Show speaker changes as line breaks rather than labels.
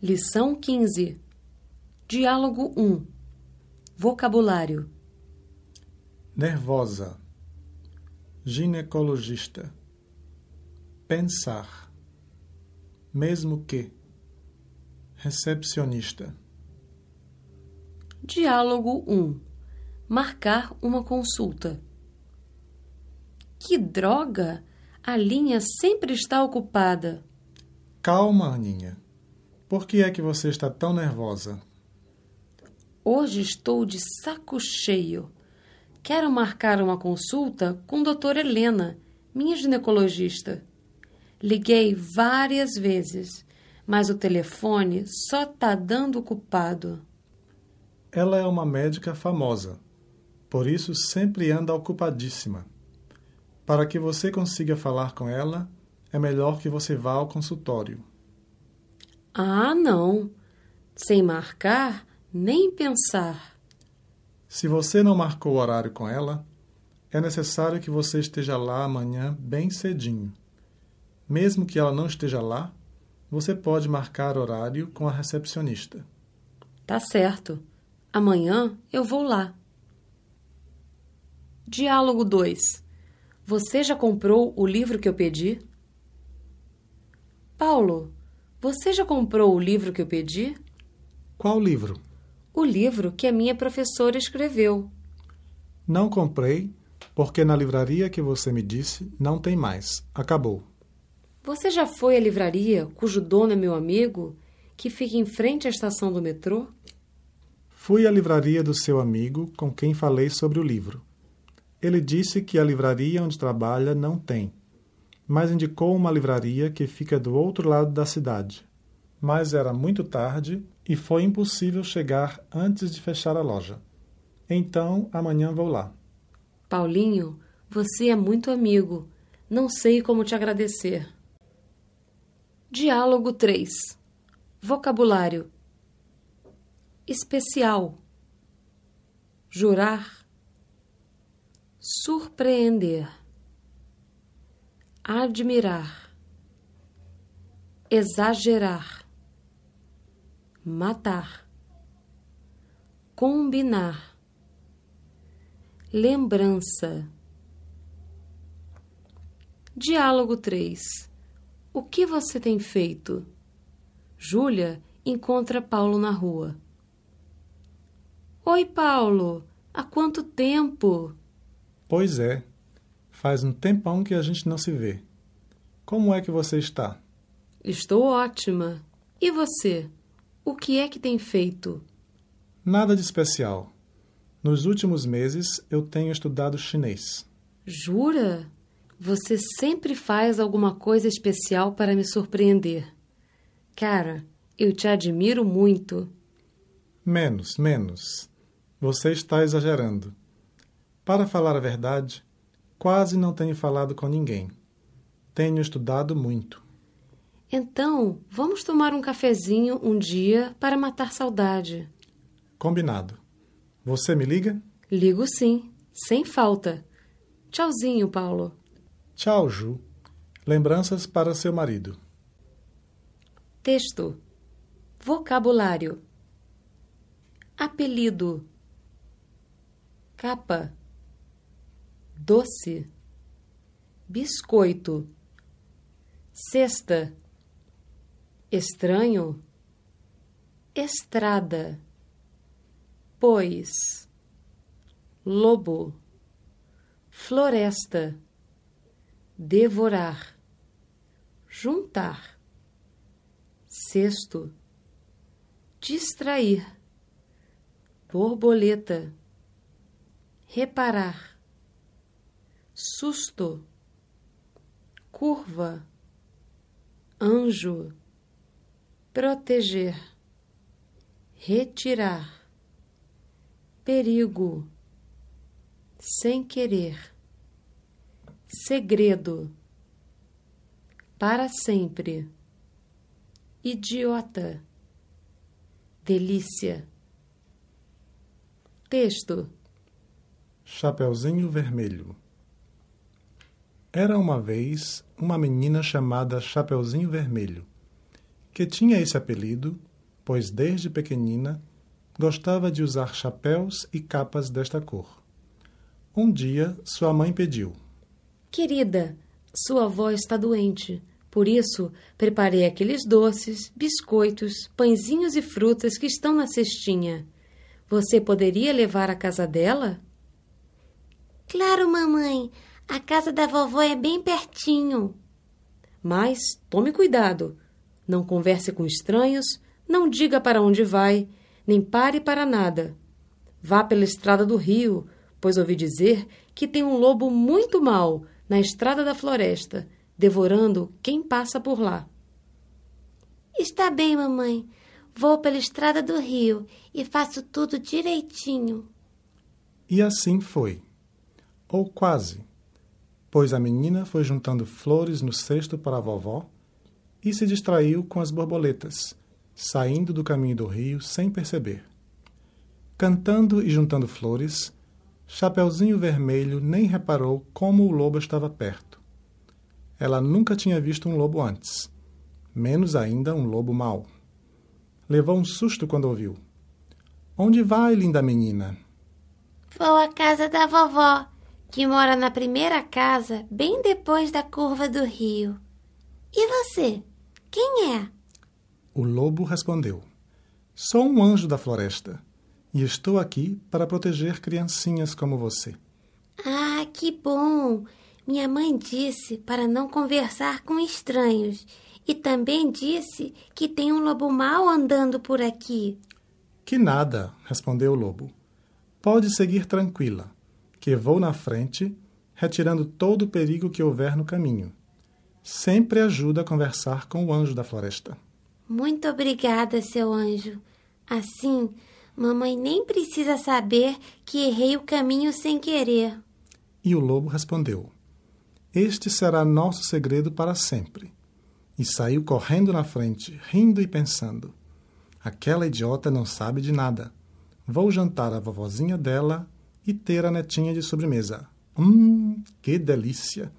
Lição 15. Diálogo 1. Vocabulário.
nervosa, ginecologista, pensar, mesmo que, recepcionista,
Diálogo 1. Marcar uma consulta. Que droga! A linha sempre está ocupada.
calma, Aninha. Por que é que você está tão nervosa?
Hoje estou de saco cheio. Quero marcar uma consulta com a doutora Helena, minha ginecologista. Liguei várias vezes, mas o telefone só tá dando ocupado.
Ela é uma médica famosa, por isso sempre anda ocupadíssima. Para que você consiga falar com ela, é melhor que você vá ao consultório.
Ah, não. Sem marcar, nem pensar.
Se você não marcou o horário com ela, é necessário que você esteja lá amanhã bem cedinho. Mesmo que ela não esteja lá, você pode marcar horário com a recepcionista.
Tá certo. Amanhã eu vou lá. Diálogo 2. Você já comprou o livro que eu pedi? Paulo, você já comprou o livro que eu pedi?
Qual livro?
O livro que a minha professora escreveu.
Não comprei, porque na livraria que você me disse não tem mais. Acabou.
Você já foi à livraria cujo dono é meu amigo, que fica em frente à estação do metrô?
Fui à livraria do seu amigo com quem falei sobre o livro. Ele disse que a livraria onde trabalha não tem, mas indicou uma livraria que fica do outro lado da cidade. Mas era muito tarde e foi impossível chegar antes de fechar a loja. Então, amanhã vou lá.
Paulinho, você é muito amigo. Não sei como te agradecer. Diálogo 3. Vocabulário. Especial. Jurar. Surpreender. Admirar. Exagerar. Matar. Combinar. Lembrança. Diálogo 3. O que você tem feito? Júlia encontra Paulo na rua. Oi, Paulo. Há quanto tempo?
Pois é, faz um tempão que a gente não se vê. Como é que você está?
Estou ótima. E você? O que é que tem feito?
Nada de especial. Nos últimos meses eu tenho estudado chinês.
Jura? Você sempre faz alguma coisa especial para me surpreender. Cara, eu te admiro muito.
Menos, menos. Você está exagerando. Para falar a verdade, quase não tenho falado com ninguém. Tenho estudado muito.
Então, vamos tomar um cafezinho um dia para matar saudade.
Combinado. Você me liga?
Ligo sim, sem falta. Tchauzinho, Paulo.
Tchau, Ju. Lembranças para seu marido.
Texto. Vocabulário. Apelido. Capa. Doce. Biscoito. Cesta. Estranho. Estrada. Pois. Lobo. Floresta. Devorar. Juntar. Cesto. Distrair. Borboleta. Reparar. Susto. Curva. Anjo. Proteger. Retirar. Perigo. Sem querer. Segredo. Para sempre. Idiota. Delícia. Texto.
Chapeuzinho Vermelho. Era uma vez uma menina chamada Chapeuzinho Vermelho, que tinha esse apelido pois desde pequenina gostava de usar chapéus e capas desta cor. Um dia, sua mãe pediu:
Querida, sua avó está doente. Por isso, preparei aqueles doces, biscoitos, pãezinhos e frutas que estão na cestinha. Você poderia levar à casa dela?
Claro, mamãe. A casa da vovó é bem pertinho.
Mas tome cuidado. Não converse com estranhos, não diga para onde vai, nem pare para nada. Vá pela estrada do rio, pois ouvi dizer que tem um lobo muito mau na estrada da floresta, devorando quem passa por lá.
Está bem, mamãe. Vou pela estrada do rio e faço tudo direitinho.
E assim foi. Ou quase. Pois a menina foi juntando flores no cesto para a vovó e se distraiu com as borboletas, saindo do caminho do rio sem perceber. Cantando e juntando flores, Chapeuzinho Vermelho nem reparou como o lobo estava perto. Ela nunca tinha visto um lobo antes, menos ainda um lobo mau. Levou um susto quando ouviu. Onde vai, linda menina?
Vou à casa da vovó, que mora na primeira casa, bem depois da curva do rio. E você? Quem é?
O lobo respondeu: Sou um anjo da floresta e estou aqui para proteger criancinhas como você.
Ah, que bom! Minha mãe disse para não conversar com estranhos e também disse que tem um lobo mau andando por aqui.
Que nada, respondeu o lobo. Pode seguir tranquila, que vou na frente, retirando todo o perigo que houver no caminho. Sempre ajuda a conversar com o anjo da floresta.
Muito obrigada, seu anjo. Assim, mamãe nem precisa saber que errei o caminho sem querer.
E o lobo respondeu: Este será nosso segredo para sempre. E saiu correndo na frente, rindo e pensando: Aquela idiota não sabe de nada. Vou jantar a vovozinha dela e ter a netinha de sobremesa. Hum, que delícia!